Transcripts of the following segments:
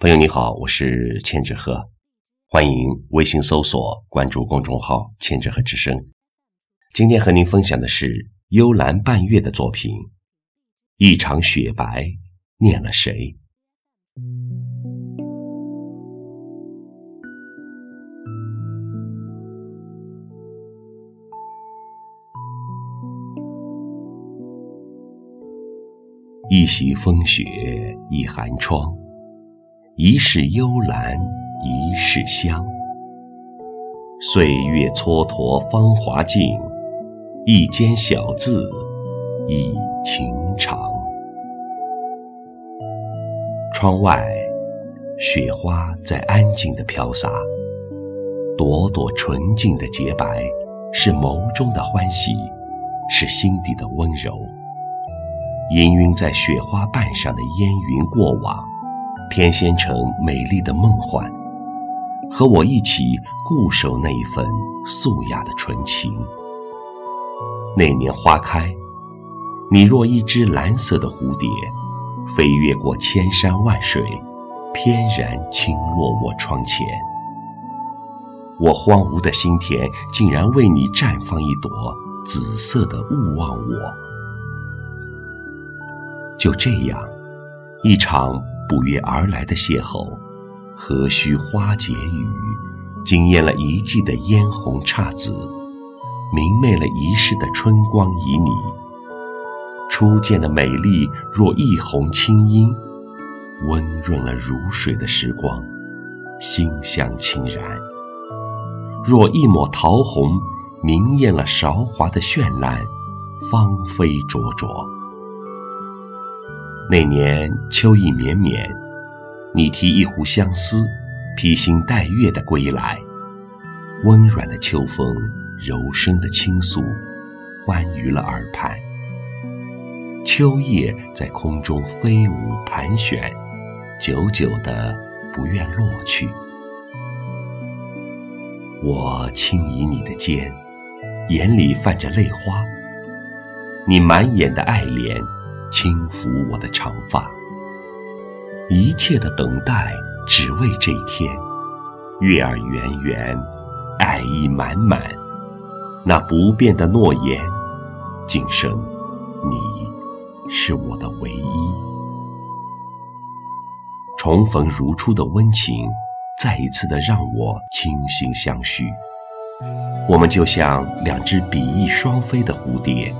朋友你好，我是千纸鹤，欢迎微信搜索关注公众号“千纸鹤之声”。今天和您分享的是幽兰半月的作品《一场雪白念了谁》。一袭风雪一寒窗。一世幽兰，一世香。岁月蹉跎芳华尽，一间小字已情长。窗外，雪花在安静的飘洒，朵朵纯净的洁白，是眸中的欢喜，是心底的温柔。氤氲在雪花瓣上的烟云过往。偏跹成美丽的梦幻，和我一起固守那一份素雅的纯情。那年花开，你若一只蓝色的蝴蝶，飞越过千山万水，翩然轻落我窗前。我荒芜的心田，竟然为你绽放一朵紫色的勿忘我。就这样，一场。不约而来的邂逅，何须花解语？惊艳了一季的嫣红姹紫，明媚了一世的春光旖旎。初见的美丽，若一泓清音，温润了如水的时光，馨香沁然；若一抹桃红，明艳了韶华的绚烂，芳菲灼灼。那年秋意绵绵，你提一壶相思，披星戴月的归来。温软的秋风，柔声的倾诉，欢愉了耳畔。秋叶在空中飞舞盘旋，久久的不愿落去。我轻倚你的肩，眼里泛着泪花，你满眼的爱怜。轻抚我的长发，一切的等待只为这一天。月儿圆圆，爱意满满，那不变的诺言，今生你是我的唯一。重逢如初的温情，再一次的让我倾心相许。我们就像两只比翼双飞的蝴蝶。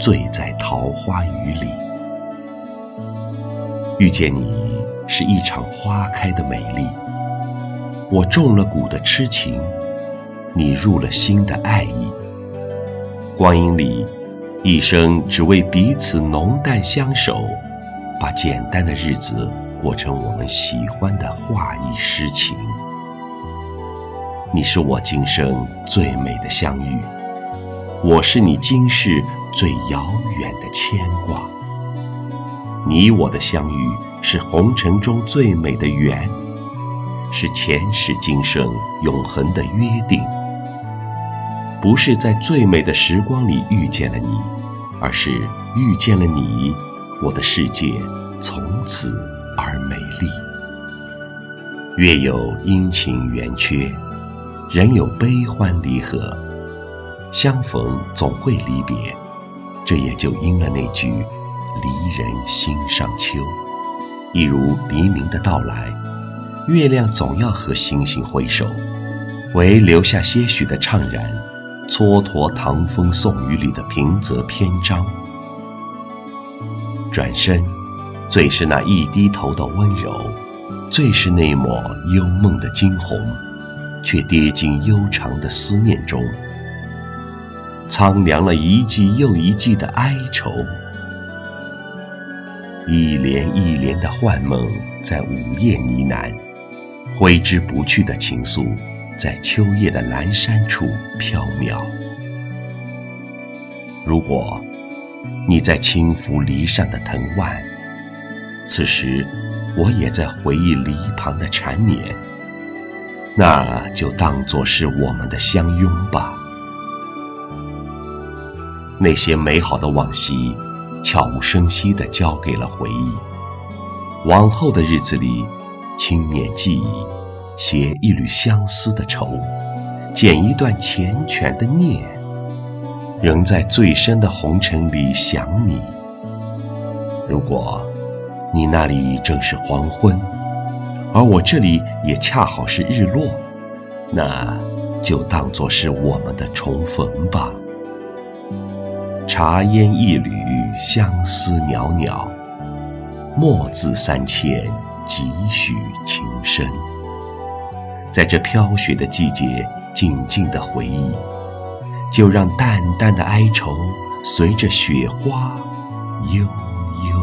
醉在桃花雨里，遇见你是一场花开的美丽。我中了蛊的痴情，你入了心的爱意。光阴里，一生只为彼此浓淡相守，把简单的日子过成我们喜欢的画意诗情。你是我今生最美的相遇，我是你今世。最遥远的牵挂，你我的相遇是红尘中最美的缘，是前世今生永恒的约定。不是在最美的时光里遇见了你，而是遇见了你，我的世界从此而美丽。月有阴晴圆缺，人有悲欢离合，相逢总会离别。这也就应了那句“离人心上秋”，一如黎明的到来，月亮总要和星星挥手，唯留下些许的怅然，蹉跎唐风宋雨里的平仄篇章。转身，最是那一低头的温柔，最是那抹幽梦的惊鸿，却跌进悠长的思念中。苍凉了一季又一季的哀愁，一帘一帘的幻梦在午夜呢喃，挥之不去的情愫在秋夜的阑珊处飘渺。如果你在轻抚篱上的藤蔓，此时我也在回忆篱旁的缠绵，那就当作是我们的相拥吧。那些美好的往昔，悄无声息地交给了回忆。往后的日子里，轻捻记忆，携一缕相思的愁，剪一段缱绻的念，仍在最深的红尘里想你。如果你那里正是黄昏，而我这里也恰好是日落，那就当作是我们的重逢吧。茶烟一缕，相思袅袅，墨字三千，几许情深。在这飘雪的季节，静静的回忆，就让淡淡的哀愁随着雪花悠悠。